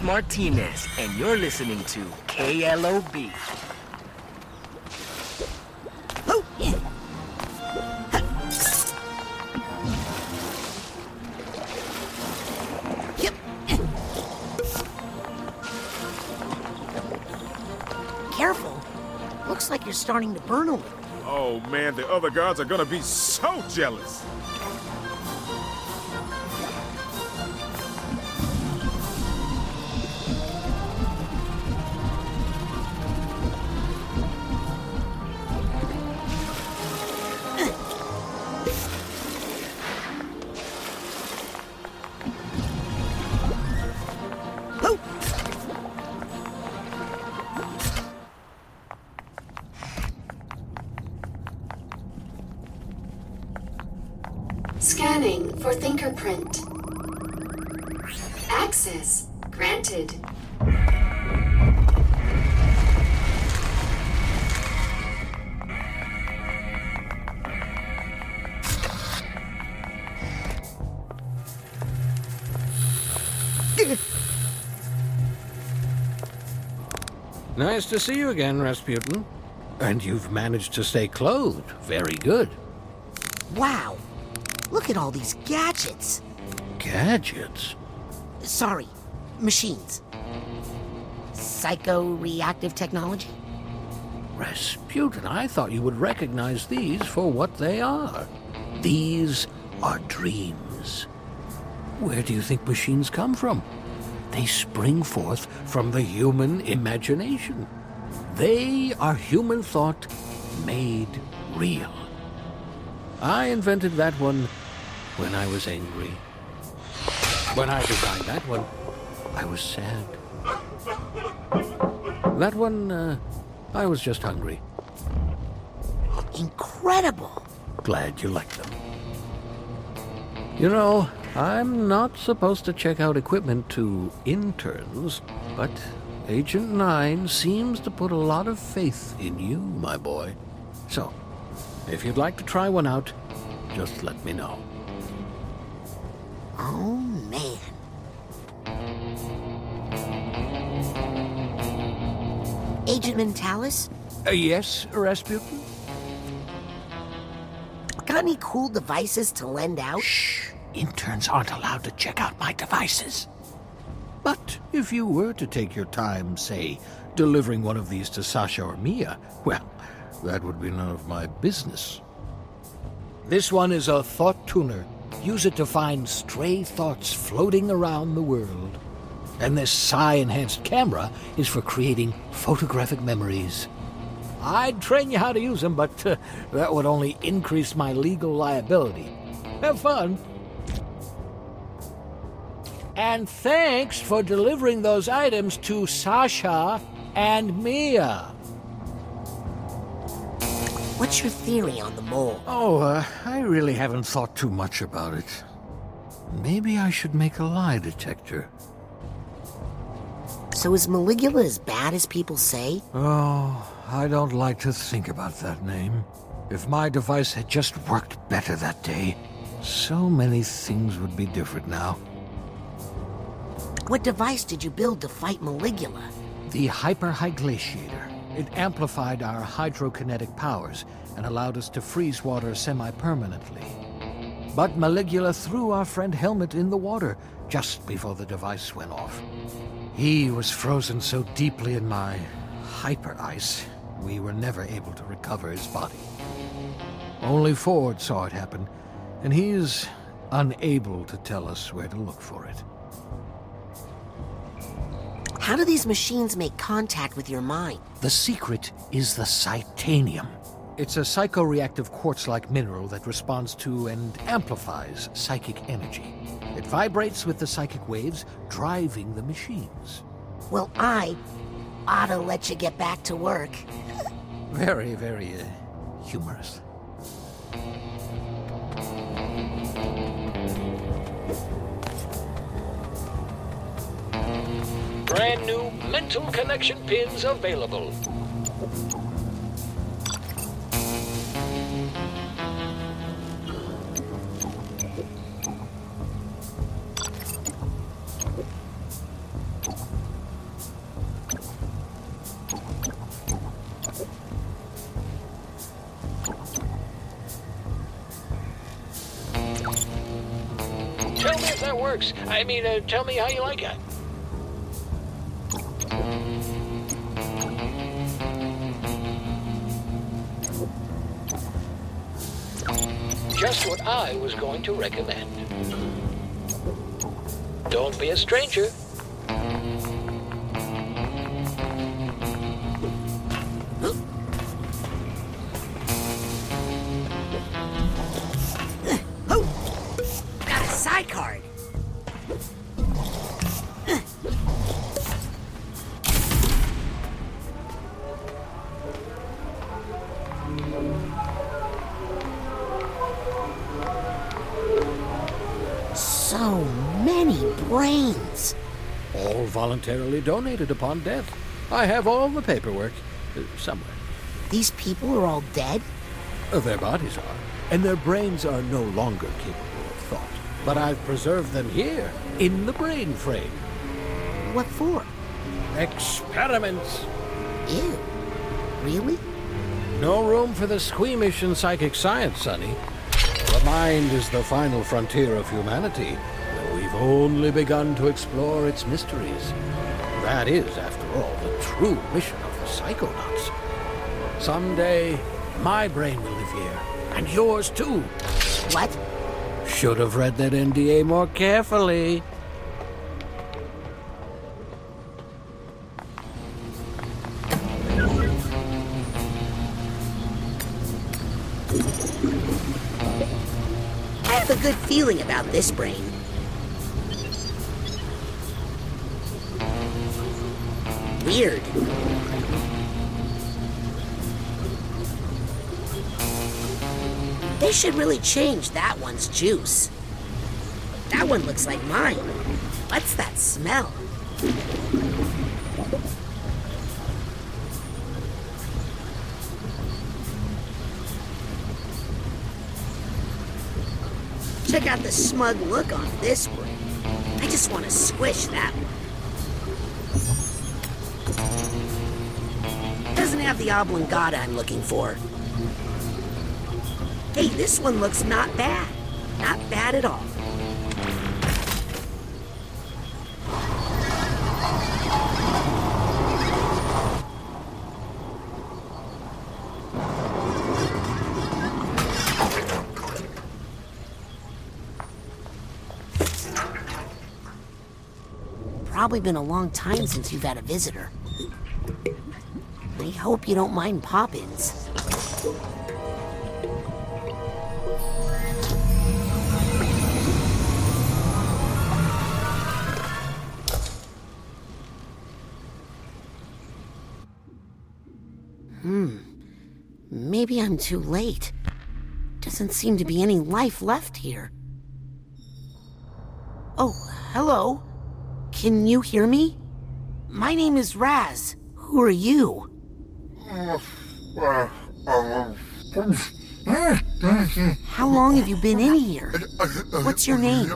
Morris Martinez, and you're listening to KLOB. Oh, yeah. Yep. Careful. Looks like you're starting to burn a little. Oh man, the other guards are gonna be so jealous. Scanning for fingerprint. Access granted. Nice to see you again, Razputin. And you've managed to stay clothed. Very good. Wow. Look at all these gadgets. Gadgets? Sorry, machines. Psycho-reactive technology? Razputin, I thought you would recognize these for what they are. These are dreams. Where do you think machines come from? They spring forth from the human imagination. They are human thought made real. I invented that one when I was angry. When I designed that one, I was sad. That one, uh, I was just hungry. Incredible. Glad you like them. You know, I'm not supposed to check out equipment to interns, but Agent Nein seems to put a lot of faith in you, my boy. So, if you'd like to try one out, just let me know. Oh, man. Agent Mentallis, Uh, yes, Razputin? got any cool devices to lend out? Shh! Interns aren't allowed to check out my devices. But if you were to take your time, say, delivering one of these to Sasha or Milla, well, that would be none of my business. This one is a thought tuner. Use it to find stray thoughts floating around the world. And this psi enhanced camera is for creating photographic memories. I'd train you how to use them, but uh, that would only increase my legal liability. Have fun. And thanks for delivering those items to Sasha and Milla. What's your theory on the mole? Oh, uh, I really haven't thought too much about it. Maybe I should make a lie detector. So is Maligula as bad as people say? Oh, I don't like to think about that name. If my device had just worked better that day, so many things would be different now. What device did you build to fight Maligula? The hyperhyglaciator. It amplified our hydrokinetic powers and allowed us to freeze water semi-permanently. But Maligula threw our friend Helmut in the water just before the device went off. He was frozen so deeply in my hyper ice, we were never able to recover his body. Only Ford saw it happen, and he's unable to tell us where to look for it. How do these machines make contact with your mind? The secret is the Psitanium. It's a psychoreactive quartz like mineral that responds to and amplifies psychic energy. It vibrates with the psychic waves, driving the machines. Well, I ought to let you get back to work. Very, very uh, humorous. mental connection pins available. Tell me if that works. I mean, uh, tell me how you like it. Just what I was going to recommend. Don't be a stranger. Oh! Got a psi card. Voluntarily donated upon death. I have all the paperwork. Uh, somewhere. These people are all dead? Uh, Their bodies are, and their brains are no longer capable of thought. But I've preserved them here, in the brain frame. What for? Experiments. Ew. Really? No room for the squeamish in psychic science, Sonny. The mind is the final frontier of humanity, we've only begun to explore its mysteries. That is, after all, the true mission of the psychonauts. Someday, my brain will live here, and yours too. What? Should have read that NDA more carefully. I have a good feeling about this brain. Weird. They should really change that one's juice. That one looks like mine. What's that smell? Check out the smug look on this one. I just want to squish that one. Have the oblongata I'm looking for. Hey, this one looks not bad. Not bad at all. Probably been a long time since you've had a visitor. I hope you don't mind pop-ins. Hmm. Maybe I'm too late. Doesn't seem to be any life left here. Oh, hello. Can you hear me? My name is Raz. Who are you? How long have you been in here? What's your name?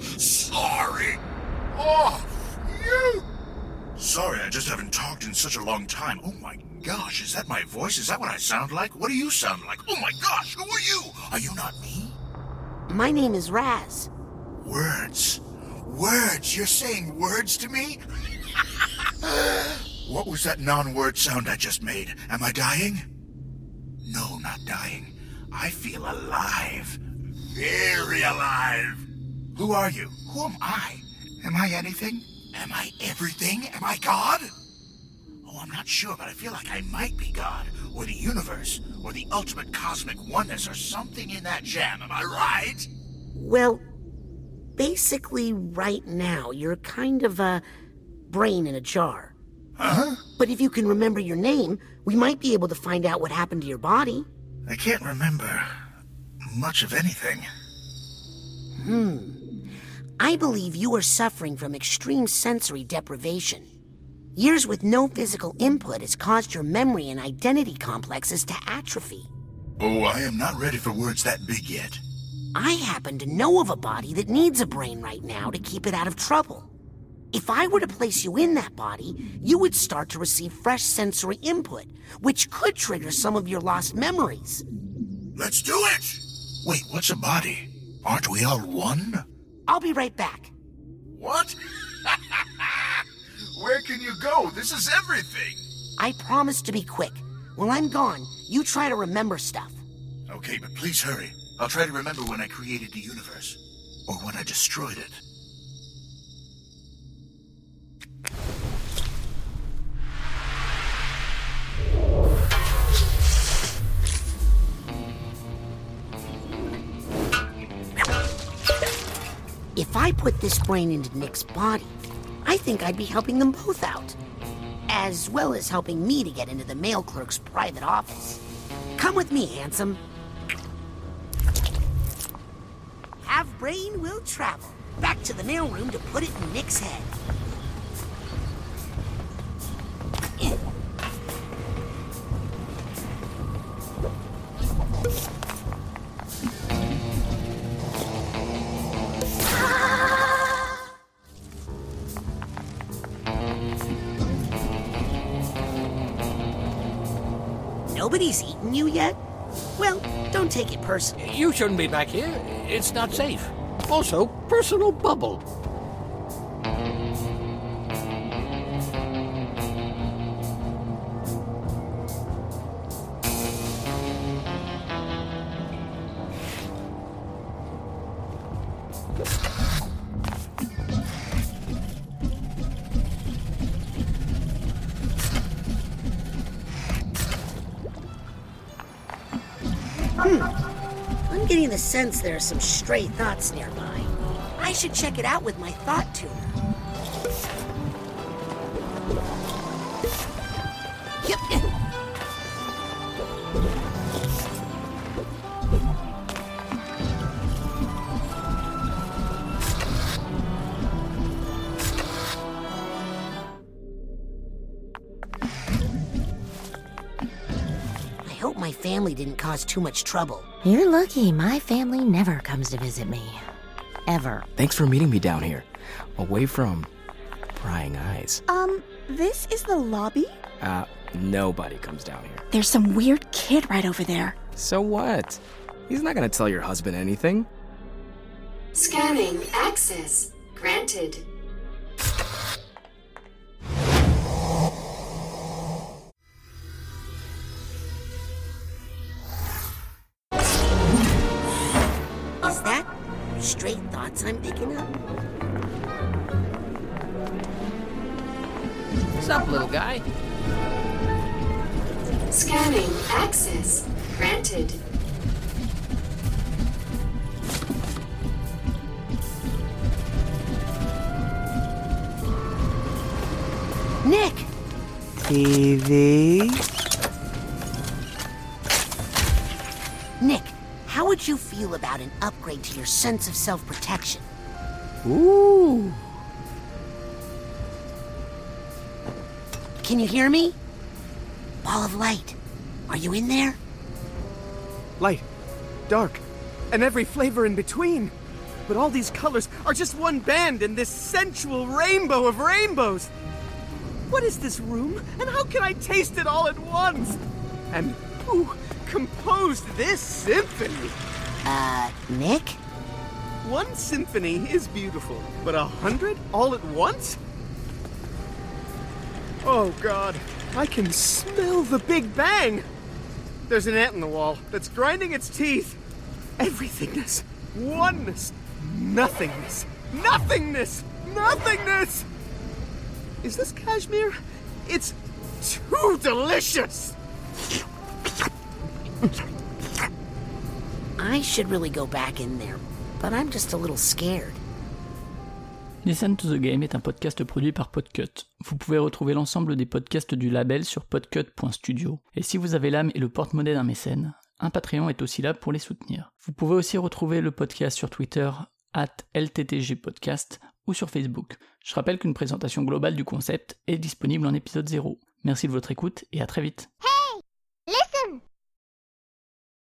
Sorry. Oh, you. Sorry, I just haven't talked in such a long time. Oh my gosh, is that my voice? Is that what I sound like? What do you sound like? Oh my gosh, who are you? Are you not me? My name is Raz. Words. Words. You're saying words to me? what was that non word sound I just made? Am I dying? No, not dying. I feel alive. Very alive. Who are you? Who am I? Am I anything? Am I everything? Am I God? Oh, I'm not sure, but I feel like I might be God, or the universe, or the ultimate cosmic oneness, or something in that jam. Am I right? Well, basically, right now, you're kind of a brain in a jar. Huh? But if you can remember your name, we might be able to find out what happened to your body. I can't remember much of anything. Hmm. I believe you are suffering from extreme sensory deprivation. Years with no physical input has caused your memory and identity complexes to atrophy. Oh, I am not ready for words that big yet. I happen to know of a body that needs a brain right now to keep it out of trouble. If I were to place you in that body, you would start to receive fresh sensory input, which could trigger some of your lost memories. Let's do it! Wait, what's a body? Aren't we all one? I'll be right back. What? Where can you go? This is everything. I promise to be quick. While I'm gone, you try to remember stuff. Okay, but please hurry. I'll try to remember when I created the universe. Or when I destroyed it. Put this brain into Nick's body, I think I'd be helping them both out. As well as helping me to get into the mail clerk's private office. Come with me, handsome. Have brain will travel. Back to the mailroom to put it in Nick's head. You yet? Well, don't take it personally. You shouldn't be back here. It's not safe. Also, personal bubble. Sense there are some stray thoughts nearby. I should check it out with my thought tuner. Yep. Family didn't cause too much trouble. You're lucky my family never comes to visit me. Ever. Thanks for meeting me down here, away from prying eyes. Um, this is the lobby? Uh, nobody comes down here. There's some weird kid right over there. So what? He's not gonna tell your husband anything. Scanning access granted. Is that straight thoughts I'm picking up? What's up, little guy? Scanning access granted. Nick! TV? You about an upgrade to your sense of self protection? Ooh. Can you hear me? Ball of light. Are you in there? Light, dark, and every flavor in between. But all these colors are just one band in this sensual rainbow of rainbows. What is this room, and how can I taste it all at once? And who composed this symphony? Uh, Nick? One symphony is beautiful, but a hundred all at once? Oh god, I can smell the Big Bang! There's an ant in the wall that's grinding its teeth. Everythingness, oneness, nothingness, nothingness, nothingness! Is this cashmere? It's too delicious! I should really go back in there, but I'm just a little scared. Listen to the Game est un podcast produit par Podcut. Vous pouvez retrouver l'ensemble des podcasts du label sur podcut.studio. Et si vous avez l'âme et le porte-monnaie d'un mécène, un Patreon est aussi là pour les soutenir. Vous pouvez aussi retrouver le podcast sur Twitter, at LTTGpodcast, ou sur Facebook. Je rappelle qu'une présentation globale du concept est disponible en épisode 0. Merci de votre écoute et à très vite. Hey!